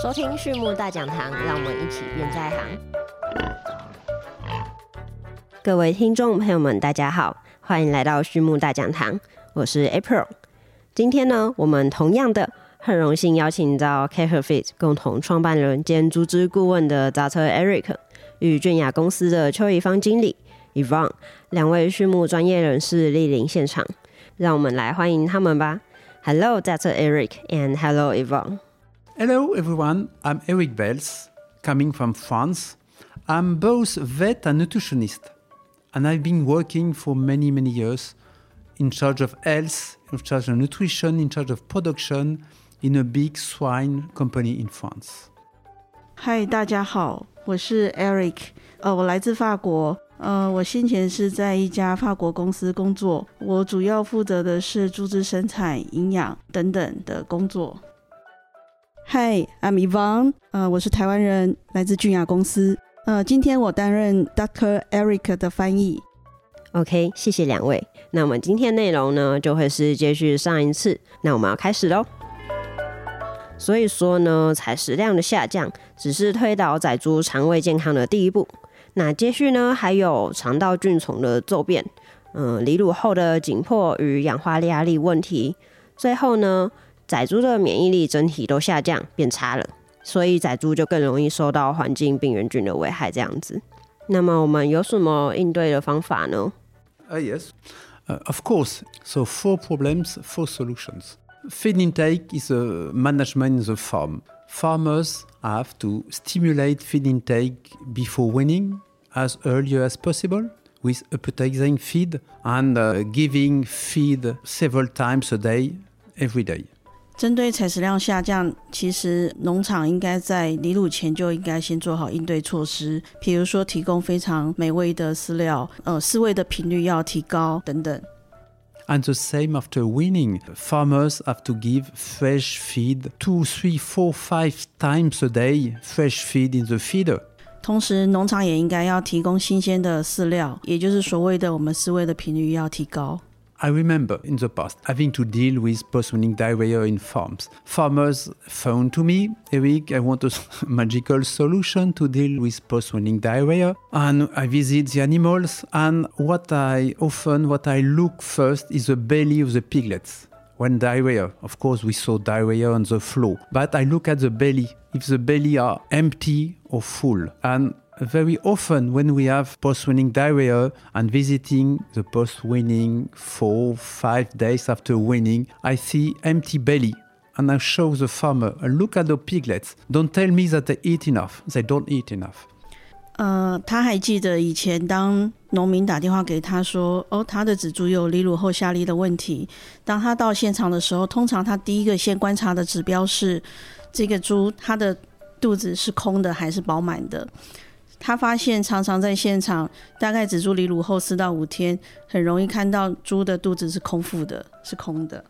收听畜牧大讲堂，让我们一起变在行。各位听众朋友们，大家好，欢迎来到畜牧大讲堂，我是 April。今天呢，我们同样的很荣幸邀请到 c a r e Fit 共同创办人兼组织顾问的杂车 Eric 与俊雅公司的邱怡芳经理 Evan 两位畜牧专业人士莅临现场，让我们来欢迎他们吧。Hello, Dr. Eric, and hello, Yvonne. Hello, everyone. I'm Eric Bells, coming from France. I'm both vet and nutritionist, and I've been working for many, many years in charge of health, in charge of nutrition, in charge of production in a big swine company in France. 嗨，大家好，我是 Eric，呃，我来自法国，呃，我先前是在一家法国公司工作，我主要负责的是猪只生产、营养等等的工作。 Hi，I'm Yvonne，呃，我是台湾人，来自俊雅公司，呃，今天我担任 Dr. Eric 的翻译。OK，谢谢两位。那我们今天内容呢，就会是接续上一次，那我们要开始喽。所以说呢，采食量的下降只是推倒仔猪肠胃健康的第一步。那接续呢，还有肠道菌丛的骤变，嗯，离乳后的紧迫与氧化压力问题，最后呢，仔猪的免疫力整体都下降变差了，所以仔猪就更容易受到环境病原菌的危害。这样子，那么我们有什么应对的方法呢？Uh, yes, uh, of course. So four problems, four solutions. Feed intake is a management in the farm. farmers have to stimulate feed intake before weaning as early as possible with appetizing feed and uh, giving feed several times a day every day. 针对采食量下降，其实农场应该在离乳前就应该先做好应对措施，比如说提供非常美味的饲料，呃，饲喂的频率要提高等等。and the same after weaning. Farmers have to give fresh feed two, three, four, five times a day, fresh feed in the feeder. 同时，农场也应该要提供新鲜的饲料，也就是所谓的我们饲喂的频率要提高。I remember in the past having to deal with post-weaning diarrhea in farms. Farmers found to me, Eric, I want a magical solution to deal with post-weaning diarrhea. And I visit the animals, and what I often, what I look first is the belly of the piglets. When diarrhea, of course, we saw diarrhea on the floor, but I look at the belly. If the belly are empty or full, and very often when we have post-weaning diarrhea and visiting the post-weaning four, five days after weaning, I see empty belly. And I show the farmer, look at the piglets. Don't tell me that they eat enough. They don't eat enough. 呃，他还记得以前当农民打电话给他说，哦，他的仔猪有离乳后下痢的问题。当他到现场的时候，通常他第一个先观察的指标是这个猪它的肚子是空的还是饱满的。 他发现常常在现场，大概只猪离乳后四到五天，很容易看到猪的肚子是空腹的，是空的。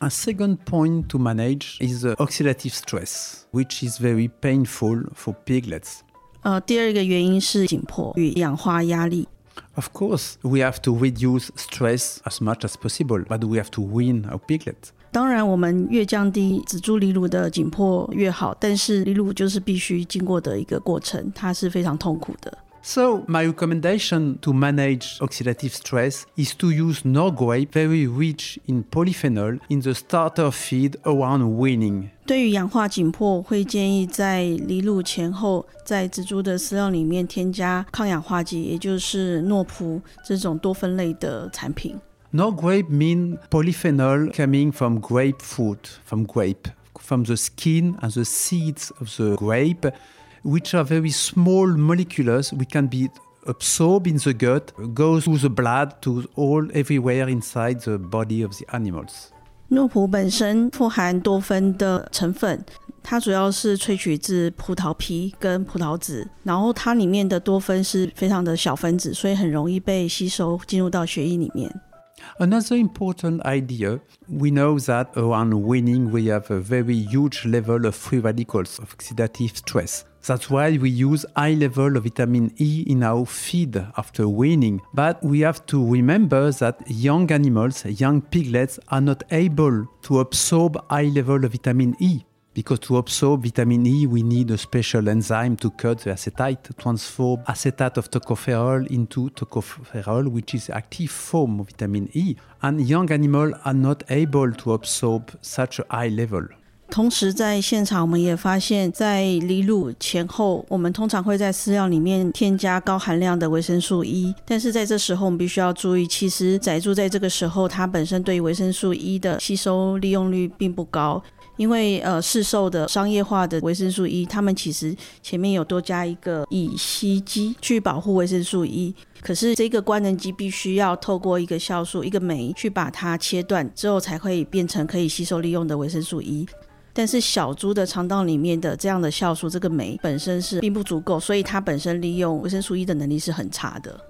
A second point to manage is the oxidative stress, which is very painful for piglets. 呃，第二个原因是紧迫与氧化压力。Of course, we have to reduce stress as much as possible, but we have to wean our piglets. 当然，我们越降低仔猪离乳的紧迫越好，但是离乳就是必须经过的一个过程，它是非常痛苦的。So, my recommendation to manage oxidative stress is to use Norway, very rich in polyphenol, in the starter feed around weaning. 对于氧化紧迫，会建议在离乳前后，在植株的饲料里面添加抗氧化剂，也就是诺普这种多酚类的产品。Norgrape mean polyphenol coming from grapefruit, from grape, from the skin and the seeds of the grape, which are very small molecules which can be absorbed in the gut, goes through the blood to all everywhere inside the body of the animals. 诺普本身富含多酚的成分，它主要是萃取自葡萄皮跟葡萄籽，然后它里面的多酚是非常的小分子，所以很容易被吸收进入到血液里面。Another important idea we know that around weaning we have a very huge level of free radicals of oxidative stress. That's why we use high level of vitamin E in our feed after weaning. But we have to remember that young animals, young piglets, are not able to absorb high level of vitamin E because to absorb vitamin E, we need a special enzyme to cut the acetate transform acetate of tocopherol into tocopherol, which is active form of vitamin E. And young animals are not able to absorb such a high level. 同时，在现场我们也发现，在离乳前后，我们通常会在饲料里面添加高含量的维生素 E，但是在这时候，我们必须要注意，其实仔猪在这个时候，它本身对维生素 E 的吸收利用率并不高，因为呃，市售的商业化的维生素 E，它们其实前面有多加一个乙烯基去保护维生素 E，可是这个官能基必须要透过一个酵素、一个酶去把它切断之后，才会变成可以吸收利用的维生素 E。但是小猪的肠道里面的这样的酵素，这个酶本身是并不足够，所以它本身利用维生素 E 的能力是很差的。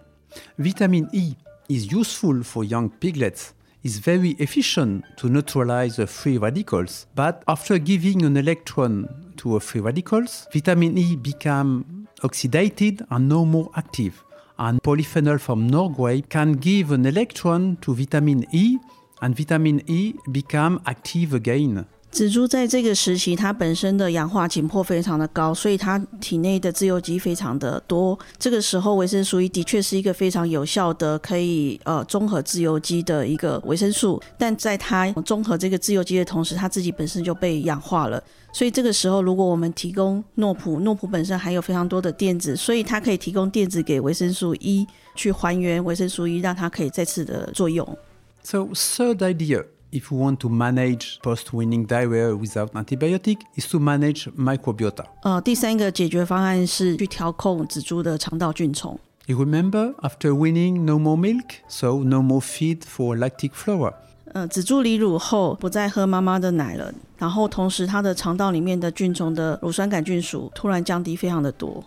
Vitamin E is useful for young piglets. is very efficient to neutralize the free radicals. But after giving an electron to a free radicals, vitamin E become oxidated and no more active. And polyphenol from Norgrape can give an electron to vitamin E and vitamin E become active again. 紫珠在这个时期，它本身的氧化紧迫非常的高，所以它体内的自由基非常的多。这个时候，维生素 E 的确是一个非常有效的可以呃综合自由基的一个维生素。但在它综合这个自由基的同时，它自己本身就被氧化了。所以这个时候，如果我们提供诺普，诺普本身含有非常多的电子，所以它可以提供电子给维生素 E 去还原维生素 E，让它可以再次的作用。So third idea. if we want to manage post-weaning diarrhea without antibiotic, is to manage microbiota. Uh, 呃，第三个解决方案是去调控仔猪的肠道菌丛。You remember after winning, no more milk, so no more feed for lactic flora. Uh, 呃，仔猪离乳后不再喝妈妈的奶了，然后同时它的肠道里面的菌丛的乳酸杆菌属突然降低非常的多。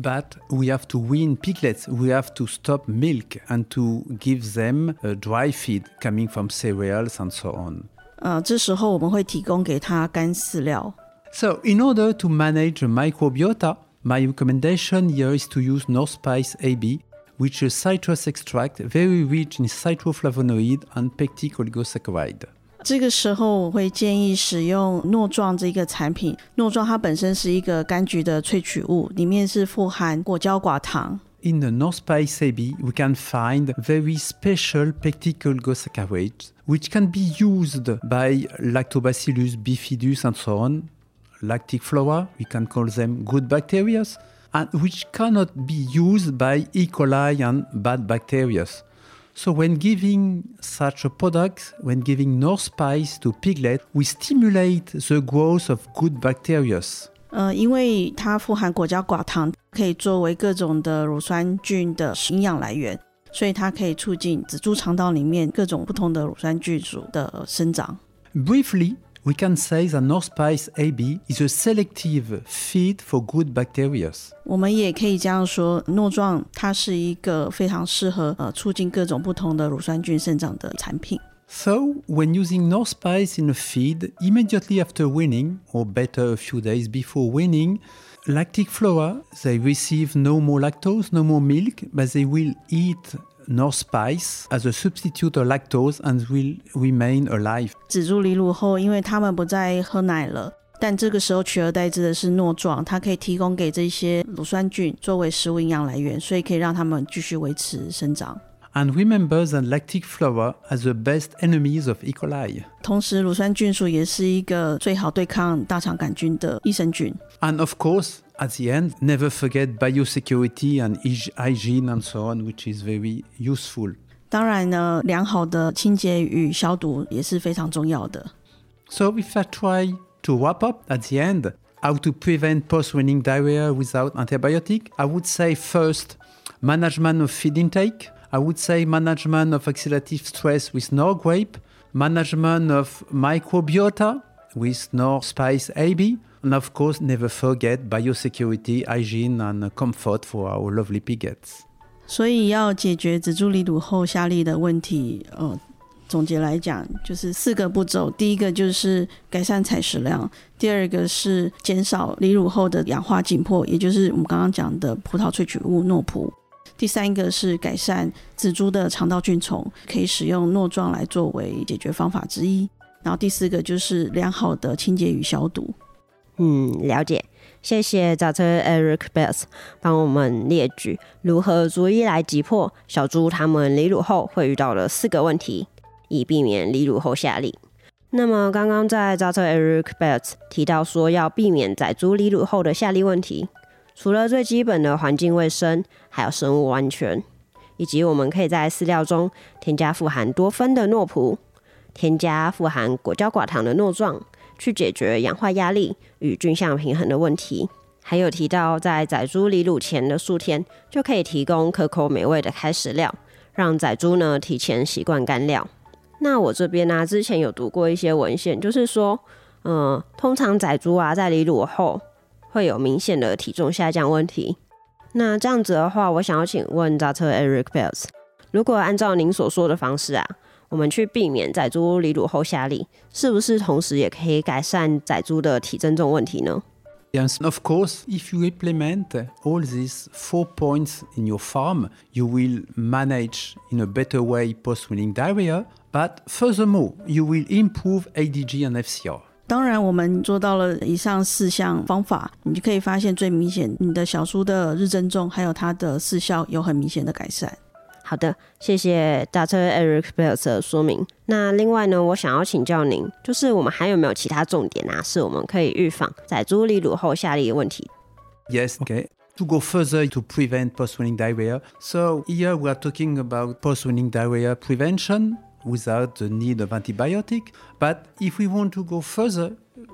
but we have to wean piglets. We have to stop milk and to give them uh, dry feed coming from cereals and so on. 呃，这时候我们会提供给它干饲料。So in order to manage microbiota, my recommendation here is to use Norspice AB, which is citrus extract very rich in citroflavonoid and pectic oligosaccharide. 这个时候，我会建议使用诺状这个产品。诺状它本身是一个柑橘的萃取物，里面是富含果胶寡糖。In the North Spice AB, we can find very special pectic oligosaccharides, which can be used by Lactobacillus bifidus and so on. Lactic flora, we can call them good bacteria, and which cannot be used by E. coli and bad bacteria. So when giving such a product, when giving Norspice to piglet, we stimulate the growth of good bacteria. 呃，因为它富含果胶寡糖，可以作为各种的乳酸菌的营养来源，所以它可以促进仔猪肠道里面各种不同的乳酸菌属的生长。Briefly, we can say that Norspice AB is a selective feed for good bacteria. so when using Norspice in a feed, immediately after weaning, or better a few days before weaning, lactic flora, they receive no more lactose, no more milk, but they will eat Norspice as a substitute of lactose and will remain alive。仔猪离乳后，因为他们不再喝奶了，但这个时候取而代之的是糯状，它可以提供给这些乳酸菌作为食物营养来源，所以可以让它们继续维持生长。And remember that lactic flora as the best enemies of E. coli. 同时，乳酸菌素也是一个最好对抗大肠杆菌的益生菌。And of course, at the end, never forget biosecurity and hygiene and so on, which is very useful. 当然呢，良好的清洁与消毒也是非常重要的。So if I try to wrap up at the end, how to prevent post-weaning diarrhea without antibiotic, I would say first, management of feed intake. I would say management of oxidative stress with Norgrape, management of microbiota with Norspice AB, and of course, never forget biosecurity, hygiene, and comfort for our lovely pigs. 所以要解决仔猪离乳后下痢的问题，呃，总结来讲就是四个步骤。第一个就是改善采食量，第二个是减少离乳后的氧化紧迫，也就是我们刚刚讲的葡萄萃取物诺葡。第三个是改善仔猪的肠道菌丛，可以使用诺状来作为解决方法之一。然后第四个就是良好的清洁与消毒。嗯，了解。谢谢 Dr. Eric Bells 帮我们列举如何逐一来击破小猪他们离乳后会遇到的四个问题，以避免离乳后下痢。那么刚刚在 Dr. Eric Bells 提到说要避免仔猪离乳后的下痢问题，除了最基本的环境卫生，还有生物安全，以及我们可以在饲料中添加富含多酚的诺普，添加富含果胶寡糖的诺状。去解决氧化压力与菌相平衡的问题，还有提到在仔猪离乳前的数天就可以提供可口美味的开食料，让仔猪呢提前习惯干料。那我这边呢之前有读过一些文献，就是说，嗯，通常仔猪啊在离乳后会有明显的体重下降问题。那这样子的话，我想要请问 Dr. Eric Bells，如果按照您所说的方式啊？我们去避免仔猪离乳后下痢，是不是同时也可以改善仔猪的体增重问题呢？Yes, of course. If you implement all these four points in your farm, you will manage in a better way post-weaning diarrhea. But furthermore, you will improve ADG and FCR. 当然，我们做到了以上四项方法，你就可以发现最明显，你的小猪的日增重还有它的饲效有很明显的改善。好的，谢谢 Dr. Eric Belz 的说明。那另外呢，我想要请教您，就是我们还有没有其他重点啊，是我们可以预防仔猪泌乳后下痢的问题？Yes, okay. to go further to prevent post-weaning diarrhea. So here we are talking about post-weaning diarrhea prevention without the need of antibiotic. But if we want to go further,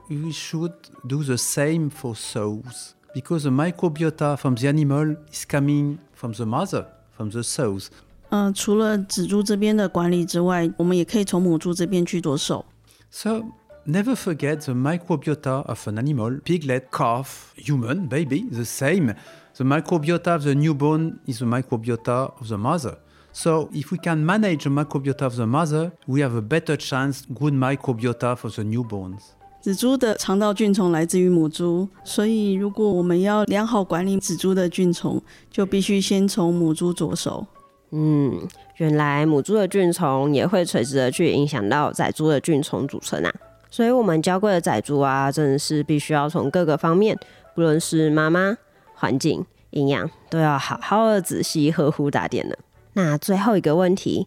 we should do the same for sows because the microbiota from the animal is coming from the mother from the sows. 嗯，除了仔猪这边的管理之外，我们也可以从母猪这边去着手。So never forget the microbiota of an animal: piglet, calf, human, baby. The same. The microbiota of the newborn is the microbiota of the mother. So if we can manage the microbiota of the mother, we have a better chance good microbiota for the newborns. 仔猪的肠道菌虫来自于母猪，所以如果我们要良好管理仔猪的菌虫，就必须先从母猪着手。嗯，原来母猪的菌虫也会垂直的去影响到仔猪的菌虫组成啊，所以我们娇贵的仔猪啊，真的是必须要从各个方面，不论是妈妈、环境、营养，都要好好的仔细呵护打点的。那最后一个问题，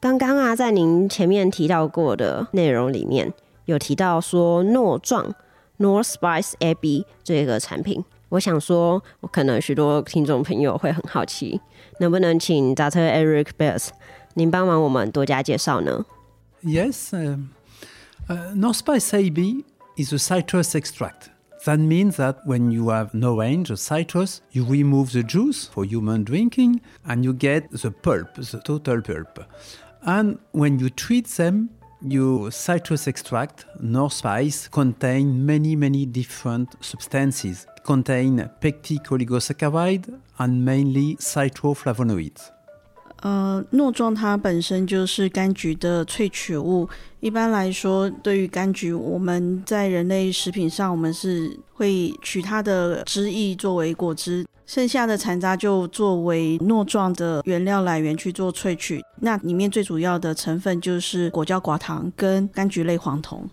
刚刚啊，在您前面提到过的内容里面有提到说诺壮 um, uh, （Norspice AB） 这个产品。我想说，我可能许多听众朋友会很好奇，能不能请 Dr. Eric Belz 您帮忙我们多加介绍呢？Yes, uh, Norspice AB is a citrus extract. That means that when you have an orange or citrus, you remove the juice for human drinking and you get the pulp, the total pulp. And when you treat them, your citrus extract, Norspice, contain many, many different substances contain pectic oligosaccharide and mainly citroflavonoids. 呃，糯状它本身就是柑橘的萃取物。一般来说，对于柑橘，我们在人类食品上，我们是会取它的汁液作为果汁，剩下的残渣就作为糯状的原料来源去做萃取。那里面最主要的成分就是果胶寡糖跟柑橘类黄酮。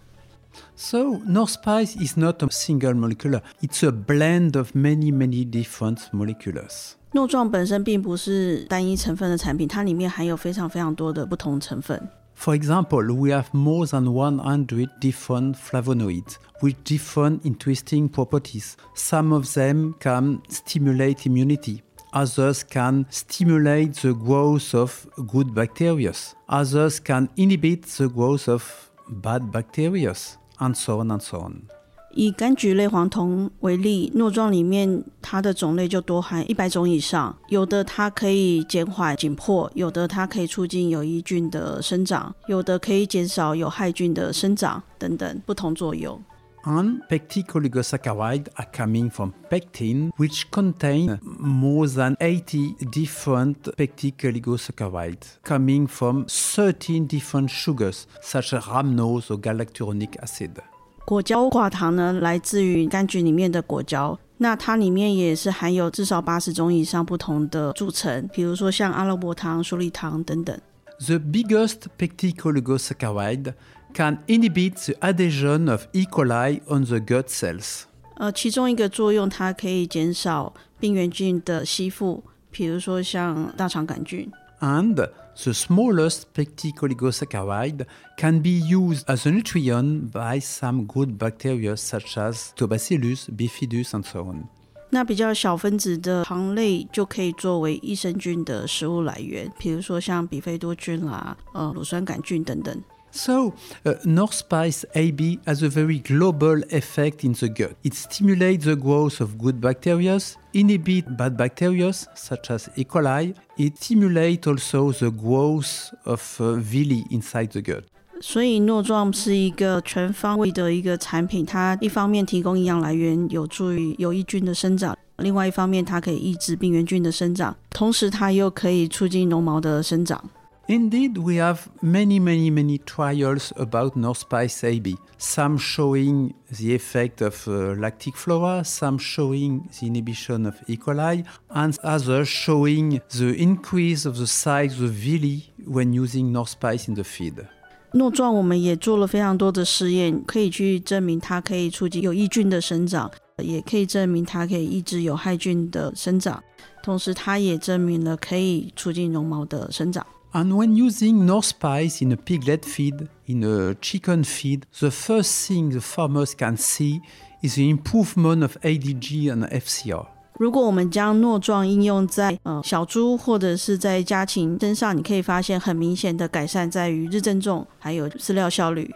So, Norspice is not a single molecule, it's a blend of many, many different molecules. 诺状本身并不是单一成分的产品，它里面含有非常非常多的不同成分。For example, we have more than 100 different flavonoids with different interesting properties. Some of them can stimulate immunity. Others can stimulate the growth of good bacteria. Others can inhibit the growth of bad bacteria. and so on and so on。 以柑橘类黄酮为例，诺状里面它的种类就多含一百种以上，有的它可以减缓紧迫，有的它可以促进有益菌的生长，有的可以减少有害菌的生长等等不同作用。And pectic oligosaccharides are coming from pectin, which contain more than 80 different pectic oligosaccharides, coming from 13 different sugars, such as rhamnose or galacturonic acid. 果胶寡糖呢，来自于柑橘里面的果胶，那它里面也是含有至少八十种以上不同的组成，比如说像阿拉伯糖、鼠李糖等等。The biggest pectic oligosaccharide can inhibit the adhesion of E. coli on the gut cells. 呃，其中一个作用，它可以减少病原菌的吸附，比如说像大肠杆菌。And the smallest pectic oligosaccharide can be used as a nutrient by some good bacteria such as Tobacillus, Bifidus, and so on. 那比较小分子的糖类就可以作为益生菌的食物来源，比如说像比菲多菌啦、呃乳酸杆菌等等。 so, uh, Norspice AB has a very global effect in the gut. It stimulates the growth of good bacteria, inhibits bad bacteria such as E. coli. It stimulates also the growth of uh, villi inside the gut. 所以诺壮是一个全方位的一个产品，它一方面提供营养来源，有助于有益菌的生长；另外一方面，它可以抑制病原菌的生长，同时它又可以促进绒毛的生长。Indeed, we have many, many, many trials about North Spice AB. Some showing the effect of uh, lactic flora, some showing the inhibition of E. coli, and others showing the increase of the size of villi when using North Spice in the feed. 诺壮我们也做了非常多的试验，可以去证明它可以促进有益菌的生长，也可以证明它可以抑制有害菌的生长，同时它也证明了可以促进绒毛的生长。 and when using Norspice in a piglet feed, in a chicken feed, the first thing the farmers can see is the improvement of ADG and FCR. 如果我们将诺状应用在呃小猪或者是在家禽身上，你可以发现很明显的改善在于日增重还有饲料效率。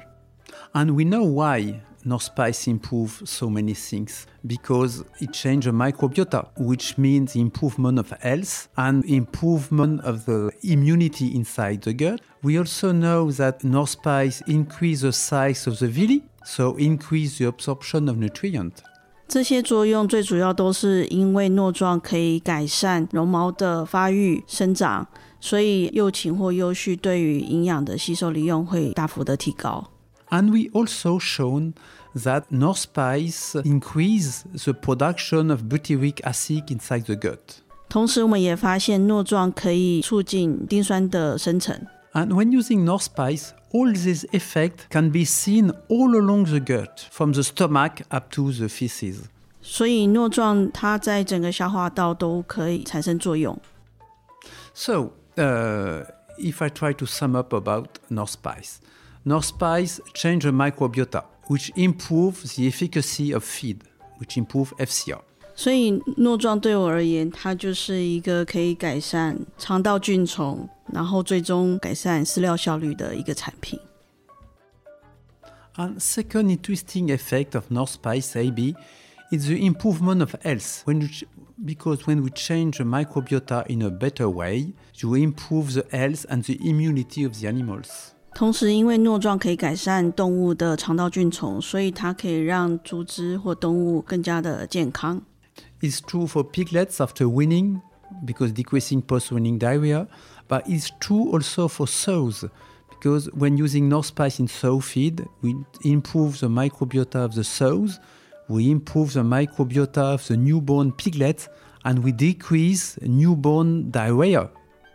And we know why Norspice improve so many things because it changes the microbiota, which means improvement of health and improvement of the immunity inside the gut. We also know that Norspice increase the size of the villi, so increase the absorption of nutrients. and we also shown that norspice increase the production of butyric acid inside the gut. 同时，我们也发现诺状可以促进丁酸的生成。And when using norspice, all these effects can be seen all along the gut, from the stomach up to the feces. 所以诺状它在整个消化道都可以产生作用。So, uh, if I try to sum up about Norspice, nor spice change the microbiota which improve the efficacy of feed, which improve FCR. 所以诺状对我而言，它就是一个可以改善肠道菌丛，然后最终改善饲料效率的一个产品。And second interesting effect of Norspice AB is the improvement of health. When you, because when we change the microbiota in a better way, you improve the health and the immunity of the animals. 同时，因为诺状可以改善动物的肠道菌丛，所以它可以让猪只或动物更加的健康。It's true for piglets after weaning because decreasing post-weaning diarrhea, but it's true also for sows because when using norspice in sow feed, we improve the microbiota of the sows, we improve the microbiota of the newborn piglets, and we decrease newborn diarrhea.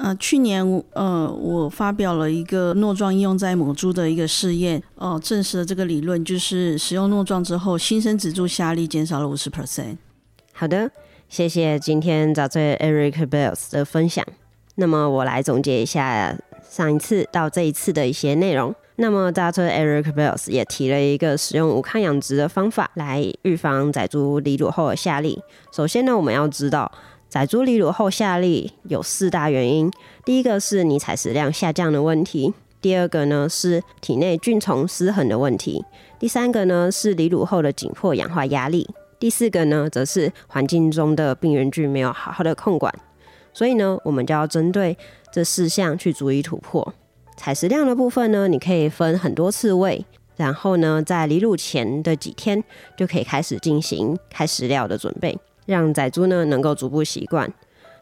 呃，去年呃，我发表了一个诺状应用在母猪的一个试验，哦、证实了这个理论，就是使用诺状之后，新生仔猪下痢减少了五十 percent。好的，谢谢今天早醉 Eric Bells 的分享。那么我来总结一下上一次到这一次的一些内容。那么大醉 Eric Bells 也提了一个使用无抗养殖的方法来预防仔猪离乳后的下痢。首先呢，我们要知道仔猪离乳后下痢有四大原因，第一个是你采食量下降的问题。第二个呢是体内菌虫失衡的问题，第三个呢是离乳后的紧迫氧化压力，第四个呢，则是环境中的病原菌没有好好的控管，所以呢，我们就要针对这四项去逐一突破。采食量的部分呢，你可以分很多次喂，然后呢，在离乳前的几天就可以开始进行开食料的准备，让仔猪呢能够逐步习惯。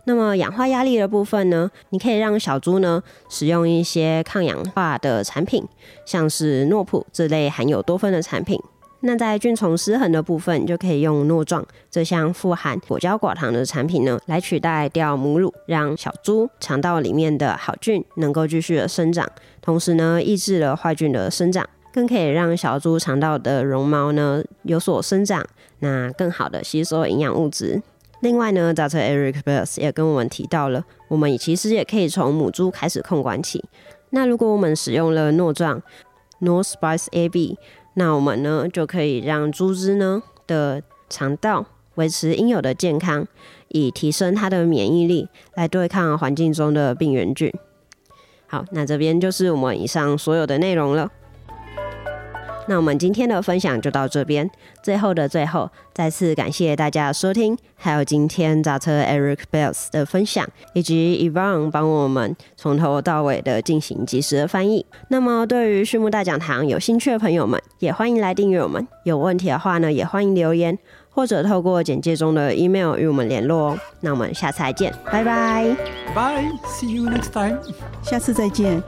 那么氧化压力的部分呢，你可以让小猪呢使用一些抗氧化的产品，像是诺普这类含有多酚的产品。那在菌虫失衡的部分，就可以用诺壮这项富含果胶寡糖的产品呢，来取代掉母乳，让小猪肠道里面的好菌能够继续的生长，同时呢，抑制了坏菌的生长。更可以让小猪肠道的绒毛呢有所生长，那更好的吸收营养物质。另外呢，Dr. Eric b e l s 也跟我们提到了，我们其实也可以从母猪开始控管起。那如果我们使用了诺状 North Spice AB，那我们呢就可以让猪只呢的肠道维持应有的健康，以提升它的免疫力，来对抗环境中的病原菌。好，那这边就是我们以上所有的内容了。那我们今天的分享就到这边。最后的最后，再次感谢大家的收听，还有今天扎车 Eric Bells 的分享，以及 Evan 帮我们从头到尾的进行及时的翻译。那么，对于畜牧大讲堂有兴趣的朋友们，也欢迎来订阅我们。有问题的话呢，也欢迎留言，或者透过简介中的 email 与我们联络哦。那我们下次再见，拜拜。Bye. See you next time. 下次再见。